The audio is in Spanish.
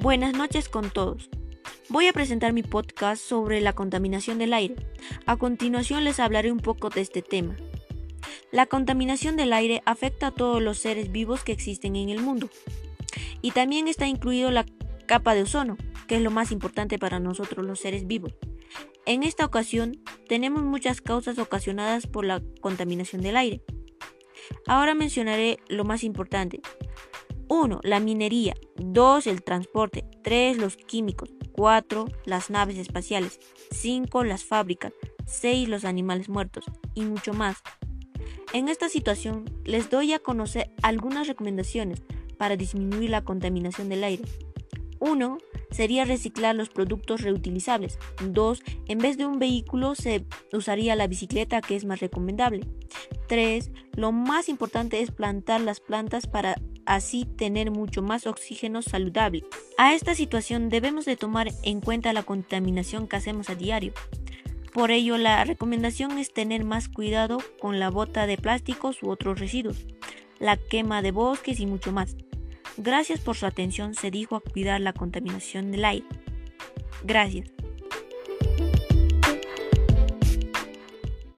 Buenas noches con todos. Voy a presentar mi podcast sobre la contaminación del aire. A continuación les hablaré un poco de este tema. La contaminación del aire afecta a todos los seres vivos que existen en el mundo. Y también está incluido la capa de ozono, que es lo más importante para nosotros los seres vivos. En esta ocasión tenemos muchas causas ocasionadas por la contaminación del aire. Ahora mencionaré lo más importante, 1. La minería. 2. El transporte. 3. Los químicos. 4. Las naves espaciales. 5. Las fábricas. 6. Los animales muertos. Y mucho más. En esta situación les doy a conocer algunas recomendaciones para disminuir la contaminación del aire. 1. Sería reciclar los productos reutilizables. 2. En vez de un vehículo se usaría la bicicleta que es más recomendable. 3. Lo más importante es plantar las plantas para así tener mucho más oxígeno saludable. A esta situación debemos de tomar en cuenta la contaminación que hacemos a diario. Por ello, la recomendación es tener más cuidado con la bota de plásticos u otros residuos, la quema de bosques y mucho más. Gracias por su atención, se dijo a cuidar la contaminación del aire. Gracias.